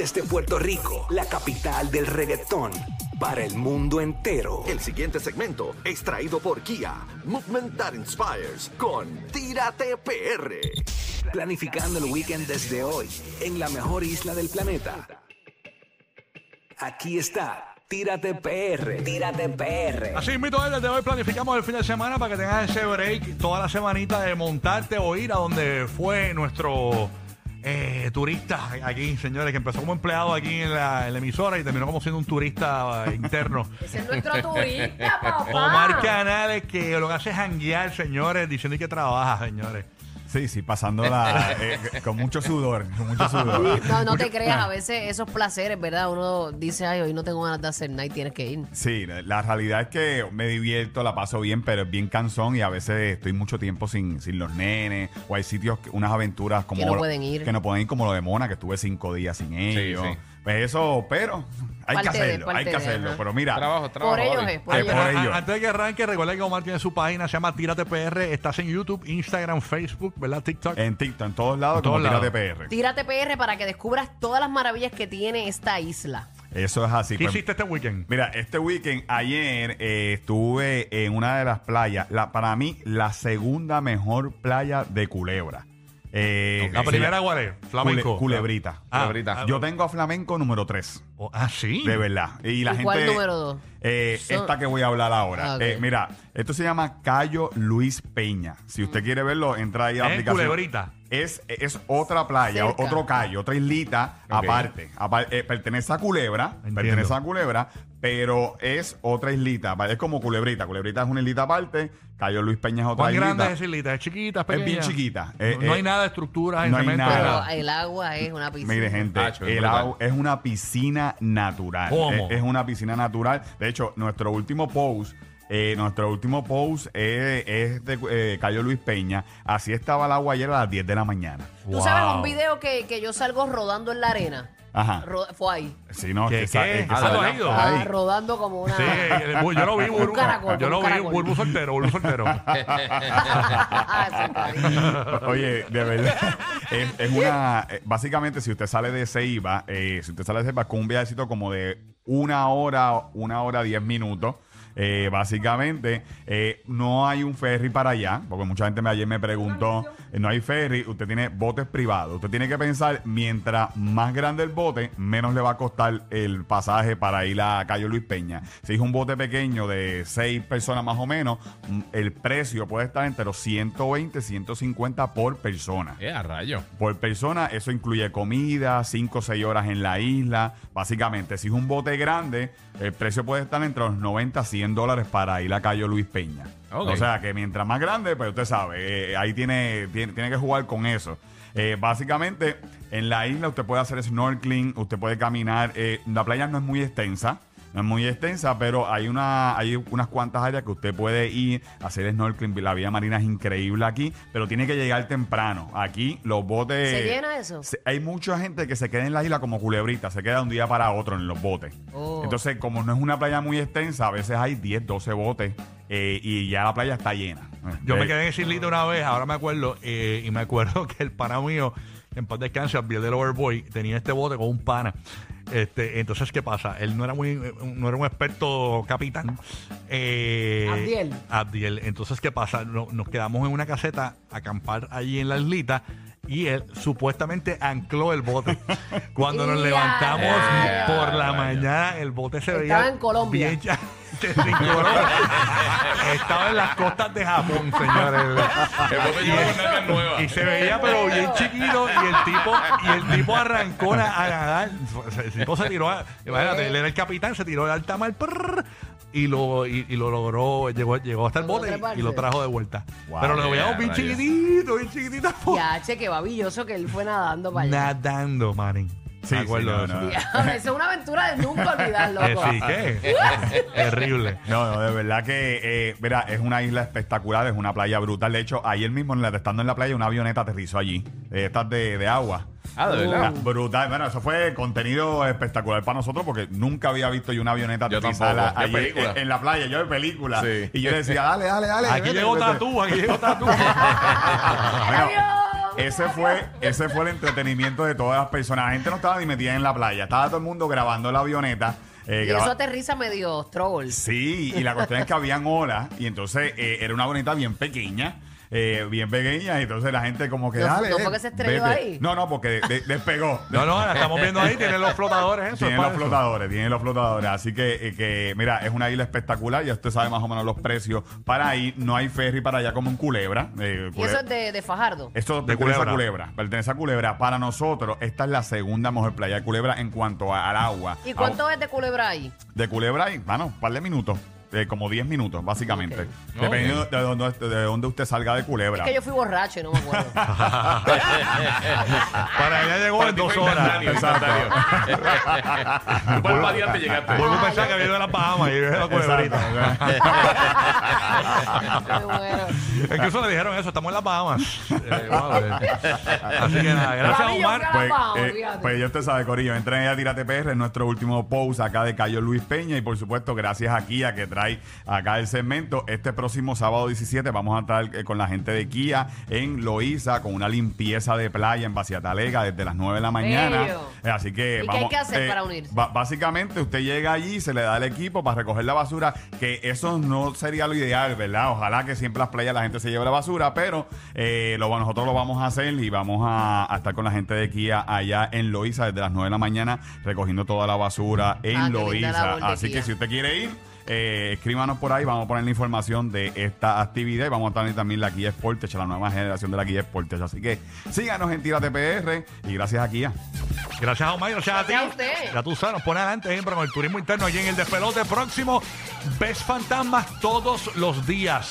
Desde Puerto Rico, la capital del reggaetón, para el mundo entero. El siguiente segmento es traído por Kia, Movement That Inspires, con Tírate PR. Planificando el weekend desde hoy, en la mejor isla del planeta. Aquí está, Tírate PR, Tírate PR. Así mismo, desde hoy planificamos el fin de semana para que tengas ese break toda la semanita de montarte o ir a donde fue nuestro eh, turista aquí, señores, que empezó como empleado aquí en la, en la emisora y terminó como siendo un turista eh, interno. Ese es nuestro turista, papá. Omar Canales, que lo que hace es janguear, señores, diciendo que trabaja, señores. Sí, sí, pasándola eh, con mucho sudor, con mucho sudor. No, no te creas, a veces esos placeres, ¿verdad? Uno dice, ay, hoy no tengo ganas de hacer nada y tienes que ir. Sí, la realidad es que me divierto, la paso bien, pero es bien cansón y a veces estoy mucho tiempo sin, sin los nenes o hay sitios, que- unas aventuras como... Que no lo- pueden ir. Que no pueden ir como lo de Mona, que estuve cinco días sin ellos. sí. Pues eso, pero hay Parte que de, hacerlo, parte hay que de, hacerlo. ajá. Pero mira, Trabajo, trabajo. Por ellos Javi. es, por Ay, ellos. Antes de que arranque, recuerda que Omar tiene su página, se llama Tírate PR. Estás en YouTube, Instagram, Facebook, ¿verdad? TikTok. en TikTok, en todos lados, En como todos Tírate lados. PR. Tírate PR para que descubras todas las maravillas que tiene esta isla. Eso es así. ¿Qué pues, hiciste este weekend? Mira, este weekend, ayer eh, estuve en una de las playas, la, para mí, la segunda mejor playa de Culebra. Eh, La se primera, ¿cuál es? Flamenco. Cule- Culebrita. Ah, Culebrita. ah, Yo tengo a Flamenco número 3. oh, ah, sí. De verdad. Y la ¿Y gente. cuál número dos? Eh, Son- esta que voy a hablar ahora. Ah, ok. Eh, mira, esto se llama Cayo Luis Peña. Si usted quiere verlo, entra ahí a la En aplicación. Culebrita. Es, es otra playa, Cerca. otro callo, otra islita Ok. aparte. Apa- eh, pertenece a Culebra, Entiendo. pertenece a Culebra, pero es otra islita. Es como Culebrita. Culebrita es una islita aparte, Cayo Luis Peña es otra ¿Cuán islita. grande es esa islita? ¿Es chiquita? ¿Es Es pequeña? bien chiquita. Eh, no, no eh, hay nada de estructuras en no hay cemento. nada. Pero nada. el agua es una piscina. Mire, gente, Tacho, es el brutal. agua es una piscina natural. ¿Cómo? Es, es una piscina natural. De hecho, nuestro último post, eh, nuestro último post es, es de eh, Cayo Luis Peña. Así estaba el agua ayer a las 10 de la mañana. Tú sabes un video que, que yo salgo rodando en la arena. Ajá. Ro- fue ahí. Sí, no, ¿Qué, que sa- qué? es que Ah, sale- ¿tú has ido? Ah, Ahí. rodando como una. Sí, yo lo vi, Bulbu. caracol, yo un lo vi, caracol. Bulbu soltero, Bulbu soltero. Ese cariño. Oye, de verdad, es, es una. eh, Básicamente, si usted sale de Ceiba, eh, si usted sale de Ceiba con un viajecito como de una hora, una hora, diez minutos. Eh, básicamente, eh, no hay un ferry para allá, porque mucha gente me, ayer me preguntó, eh, no hay ferry, usted tiene botes privados. Usted tiene que pensar, mientras más grande el bote, menos le va a costar el pasaje para ir a Cayo Luis Peña. Si es un bote pequeño de seis personas más o menos, mm, el precio puede estar entre los 120, 150 por persona. Eh, a rayo. Por persona, eso incluye comida, 5 o 6 horas en la isla. Básicamente, si es un bote grande, el precio puede estar entre los 90 a 100 dólares para ir a Cayo Luis Peña. O sea que mientras más grande, pues usted sabe, eh, ahí tiene, tiene, tiene que jugar con eso. Eh, básicamente, en la isla usted puede hacer snorkeling, usted puede caminar. eh, la playa no es muy extensa. No es muy extensa, pero hay una hay unas cuantas áreas que usted puede ir a hacer snorkeling. La vida marina es increíble aquí, pero tiene que llegar temprano. Aquí los botes... ¿Se llena eso? se- hay mucha gente que se queda en la isla como culebrita, se queda de un día para otro en los botes. Oh. Entonces, como no es una playa muy extensa, a veces hay 10, 12 botes eh, y ya la playa está llena. Yo Eh, me quedé en islita una vez, ahora me acuerdo, eh, y me acuerdo que el pana mío, en paz descanse, Abdiel del Overboy, tenía este bote con un pana. Este, entonces, ¿qué pasa? Él no era muy, no era un experto capitán. Eh, Abdiel. Abdiel. Entonces, ¿qué pasa? No- nos quedamos en una caseta a acampar allí en la islita. Y él supuestamente ancló el bote. Cuando nos ¡Ya, levantamos por la mañana, el bote se veía. Estaba en Colombia. bien Colombia. Estaba en las costas de Japón, señores. Y se veía pero bien chiquito y el tipo y el tipo arrancó a a nadar. El tipo se tiró, a, imagínate, él era el capitán, se tiró de alta mar prrr, y lo y, y lo logró, llegó, llegó hasta el ¿Logró bote y, lo trajo de vuelta. Wow, pero lo veíamos bien chiquitito, bien chiquitito. Ya, che, que babilloso que él fue nadando para allá. Nadando, manín. Sí, Me acuerdo sí, de no, eso. no. Es una aventura de nunca olvidar, Eh, loco. sí, ¿qué? Terrible. No, no, de verdad que, eh, mira, es una isla espectacular, es una playa brutal. De hecho, ayer mismo, en la- estando en la playa, una avioneta aterrizó allí, de estas de, de agua. Ah, de verdad. Ah, Brutal, bueno, eso fue contenido espectacular para nosotros porque nunca había visto yo una avioneta Yo aterrizar tampoco, en, en la playa, yo de película. Sí. Y yo decía, dale, dale, dale. Aquí vete, llegó vete. Tatú, aquí llegó Tatú. Ese fue, ese fue el entretenimiento de todas las personas. La gente no estaba ni metida en la playa. Estaba todo el mundo grabando la avioneta. eh, Y graba- eso aterriza medio troll. Sí, y la cuestión es que habían olas y entonces eh, era una bonita bien pequeña. Eh, bien pequeña y entonces la gente como que ¿No fue- dale, se estrelló vete". ahí? no no porque de- de- despegó No, no, la estamos viendo ahí, tienen los flotadores, eso. tienen es los para eso. flotadores tienen los flotadores así que, eh, que mira es una isla espectacular ya usted sabe más o menos los precios para ir no hay ferry para allá como en Culebra eh, Y eso es de, de Fajardo. esto De pertenece Culebra. a Culebra. Pertenece a Culebra. Para nosotros, esta es la segunda mejor playa de Culebra en cuanto a- al agua. ¿Y cuánto es de culebra ahí? De Culebra, hay, bueno, un par de minutos. Eh, como 10 minutos, básicamente. Ok. Dependiendo de, dónde, de dónde usted salga de Culebra. Es que yo fui borracho y no me acuerdo. Para allá llegó Para en ti dos fue horas. instantáneo, instantáneo. Tú para el variante llegaste. Vuelvo a pensar que viene de las Bahamas y viene de la culebrita. Qué bueno. Incluso le dijeron eso, estamos en las Bahamas. Eh, vamos a ver. Así que nada, gracias Para mí yo Omar. fui a Pues, eh, pues ya usted sabe, Corillo, entren a Tírate PR en nuestro último post acá de Cayo Luis Peña y por supuesto gracias a Kia que trae acá el segmento. Este próximo sábado 17 vamos a estar eh, con la gente de Kia en Loíza con una limpieza de playa en Baciatalega desde las 9 de la mañana. Eh, Así que ¿Y qué hay que hacer para unirse? básicamente usted llega allí, se le da el equipo para recoger la basura, que eso no sería lo ideal, ¿verdad? Ojalá que siempre en las playas la gente se lleve la basura, pero eh, lo, nosotros lo vamos a hacer y vamos a, a estar con la gente de Kia allá en Loíza desde las 9 de la mañana recogiendo toda la basura en Ah, qué linda Loíza. Así que si usted quiere ir, eh, escríbanos por ahí, vamos a poner la información de esta actividad y vamos a tener también la Kia Sportage, la nueva generación de la Kia Sportage. Así que síganos en Tírate PR y gracias a Kia. Gracias a Omar, gracias a ti. Gracias a usted. Ya tú sabes, nos pone adelante siempre con el turismo interno allí en el despelote próximo. Ves fantasmas todos los días.